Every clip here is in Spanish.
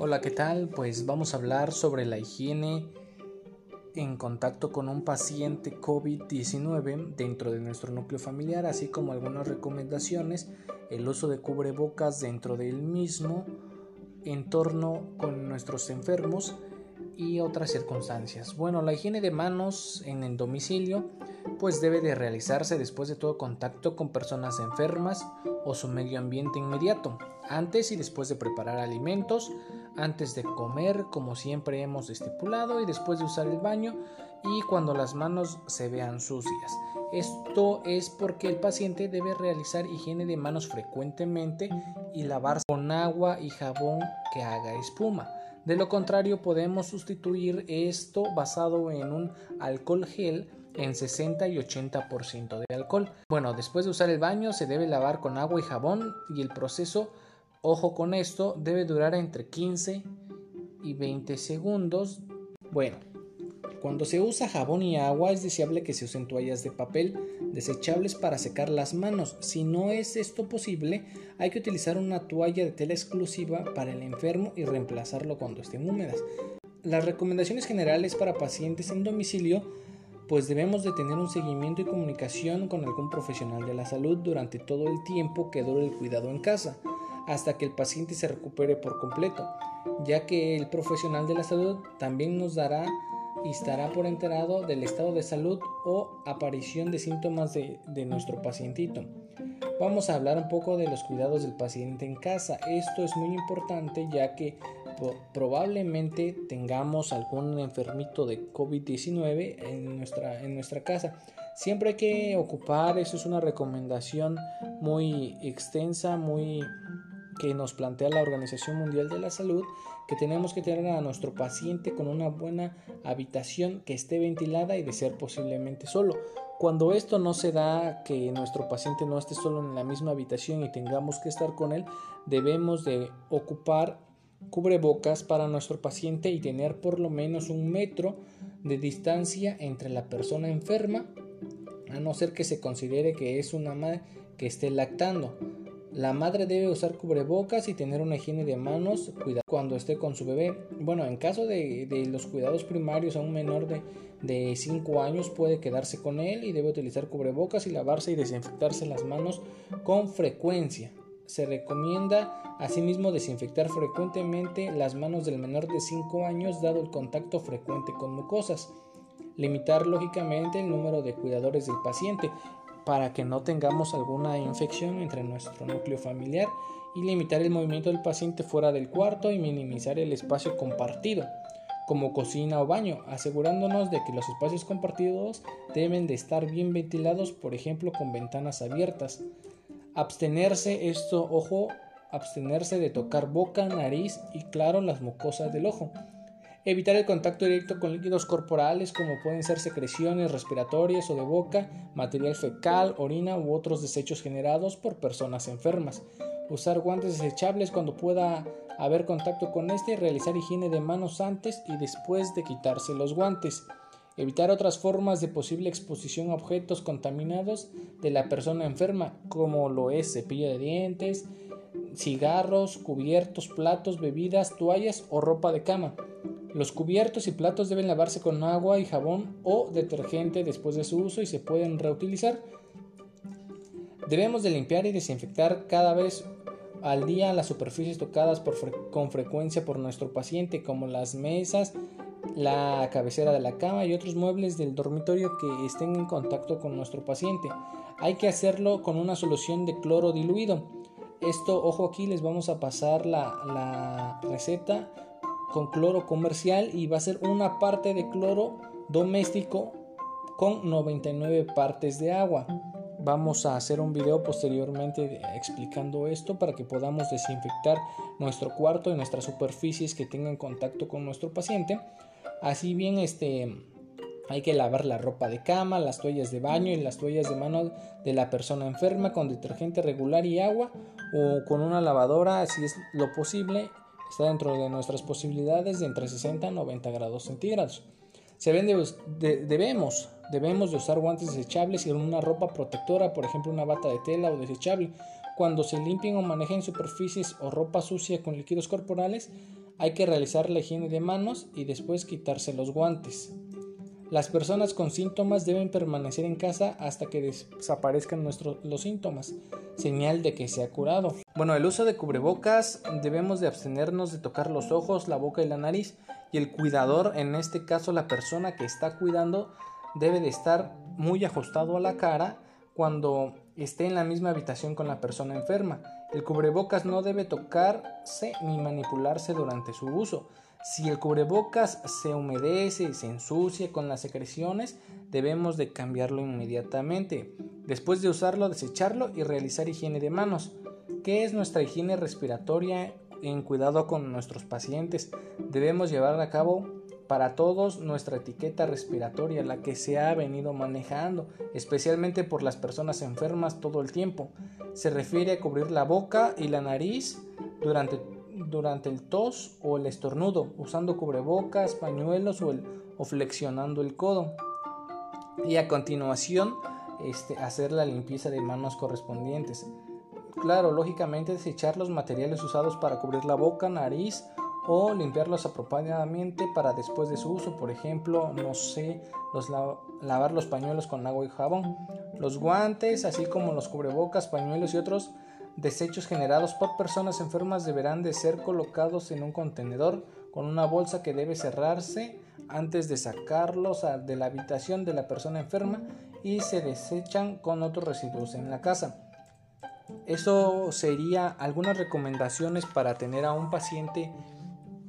Hola, ¿qué tal? Pues vamos a hablar sobre la higiene en contacto con un paciente COVID-19 dentro de nuestro núcleo familiar, así como algunas recomendaciones, el uso de cubrebocas dentro del mismo entorno con nuestros enfermos y otras circunstancias. Bueno, la higiene de manos en el domicilio pues debe de realizarse después de todo contacto con personas enfermas o su medio ambiente inmediato, antes y después de preparar alimentos, antes de comer como siempre hemos estipulado y después de usar el baño y cuando las manos se vean sucias. Esto es porque el paciente debe realizar higiene de manos frecuentemente y lavarse con agua y jabón que haga espuma. De lo contrario, podemos sustituir esto basado en un alcohol gel en 60 y 80% de alcohol. Bueno, después de usar el baño se debe lavar con agua y jabón y el proceso, ojo con esto, debe durar entre 15 y 20 segundos. Bueno, cuando se usa jabón y agua es deseable que se usen toallas de papel desechables para secar las manos. Si no es esto posible, hay que utilizar una toalla de tela exclusiva para el enfermo y reemplazarlo cuando estén húmedas. Las recomendaciones generales para pacientes en domicilio pues debemos de tener un seguimiento y comunicación con algún profesional de la salud durante todo el tiempo que dure el cuidado en casa, hasta que el paciente se recupere por completo, ya que el profesional de la salud también nos dará y estará por enterado del estado de salud o aparición de síntomas de, nuestro pacientito. Vamos a hablar un poco de los cuidados del paciente en casa. Esto es muy importante ya que probablemente tengamos algún enfermito de COVID-19 en nuestra, en nuestra casa. Siempre hay que ocupar, eso es una recomendación muy extensa, muy que nos plantea la Organización Mundial de la Salud, que tenemos que tener a nuestro paciente con una buena habitación que esté ventilada y de ser posiblemente solo. Cuando esto no se da, que nuestro paciente no esté solo en la misma habitación y tengamos que estar con él, debemos de ocupar cubrebocas para nuestro paciente y tener por lo menos un metro de distancia entre la persona enferma, a no ser que se considere que es una madre que esté lactando. La madre debe usar cubrebocas y tener una higiene de manos cuando esté con su bebé. Bueno, en caso de, los cuidados primarios a un menor de, de 5 años puede quedarse con él y debe utilizar cubrebocas y lavarse y desinfectarse las manos con frecuencia. Se recomienda asimismo desinfectar frecuentemente las manos del menor de 5 años dado el contacto frecuente con mucosas. Limitar lógicamente el número de cuidadores del paciente para que no tengamos alguna infección entre nuestro núcleo familiar y limitar el movimiento del paciente fuera del cuarto y minimizar el espacio compartido como cocina o baño, asegurándonos de que los espacios compartidos deben de estar bien ventilados, por ejemplo con ventanas abiertas. Abstenerse, esto, ojo, abstenerse de tocar boca, nariz y claro las mucosas del ojo. Evitar el contacto directo con líquidos corporales como pueden ser secreciones respiratorias o de boca, material fecal, orina u otros desechos generados por personas enfermas. Usar guantes desechables cuando pueda haber contacto con este y realizar higiene de manos antes y después de quitarse los guantes. Evitar otras formas de posible exposición a objetos contaminados de la persona enferma como lo es cepillo de dientes, cigarros, cubiertos, platos, bebidas, toallas o ropa de cama. Los cubiertos y platos deben lavarse con agua y jabón o detergente después de su uso y se pueden reutilizar. Debemos de limpiar y desinfectar cada vez al día las superficies tocadas con frecuencia por nuestro paciente como las mesas, la cabecera de la cama y otros muebles del dormitorio que estén en contacto con nuestro paciente. Hay que hacerlo con una solución de cloro diluido. Esto, ojo aquí, les vamos a pasar la, la receta con cloro comercial y va a ser una parte de cloro doméstico con 99 partes de agua. Vamos a hacer un video posteriormente explicando esto para que podamos desinfectar nuestro cuarto y nuestras superficies que tengan contacto con nuestro paciente. Así bien, este, hay que lavar la ropa de cama, las toallas de baño y las toallas de mano de la persona enferma con detergente regular y agua o con una lavadora si es lo posible está dentro de nuestras posibilidades de entre 60 y 90 grados centígrados. Se debemos, debemos de usar guantes desechables y una ropa protectora, por ejemplo una bata de tela o desechable. Cuando se limpien o manejen superficies o ropa sucia con líquidos corporales, hay que realizar la higiene de manos y después quitarse los guantes. Las personas con síntomas deben permanecer en casa hasta que desaparezcan nuestros, los síntomas, señal de que se ha curado. Bueno, el uso de cubrebocas debemos de abstenernos de tocar los ojos, la boca y la nariz y el cuidador, en este caso la persona que está cuidando, debe de estar muy ajustado a la cara cuando esté en la misma habitación con la persona enferma. El cubrebocas no debe tocarse ni manipularse durante su uso. Si el cubrebocas se humedece y se ensucia con las secreciones, debemos de cambiarlo inmediatamente. Después de usarlo, desecharlo y realizar higiene de manos. ¿Qué es nuestra higiene respiratoria en cuidado con nuestros pacientes? Debemos llevar a cabo para todos nuestra etiqueta respiratoria, la que se ha venido manejando, especialmente por las personas enfermas todo el tiempo. Se refiere a cubrir la boca y la nariz durante durante el tos o el estornudo, usando cubrebocas, pañuelos o, el, o flexionando el codo. Y a continuación, este, hacer la limpieza de manos correspondientes. Claro, lógicamente desechar los materiales usados para cubrir la boca, nariz o limpiarlos apropiadamente para después de su uso. Por ejemplo, no sé, los lavar los pañuelos con agua y jabón. Los guantes, así como los cubrebocas, pañuelos y otros Desechos generados por personas enfermas deberán de ser colocados en un contenedor con una bolsa que debe cerrarse antes de sacarlos de la habitación de la persona enferma y se desechan con otros residuos en la casa. Eso sería algunas recomendaciones para tener a un paciente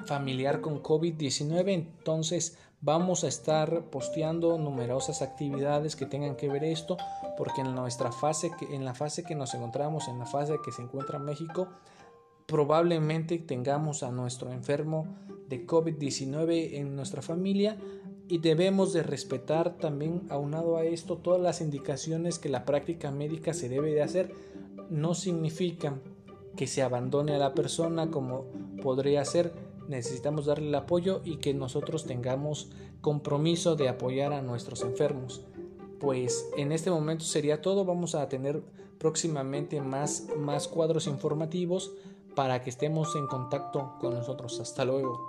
familiar con COVID-19. Entonces vamos a estar posteando numerosas actividades que tengan que ver esto porque en nuestra fase, en la fase que nos encontramos, en la fase que se encuentra México, probablemente tengamos a nuestro enfermo de COVID-19 en nuestra familia y debemos de respetar también aunado a esto todas las indicaciones que la práctica médica se debe de hacer. No significa que se abandone a la persona como podría ser necesitamos darle el apoyo y que nosotros tengamos compromiso de apoyar a nuestros enfermos pues en este momento sería todo. Vamos a tener próximamente más, más cuadros informativos para que estemos en contacto con nosotros. Hasta luego.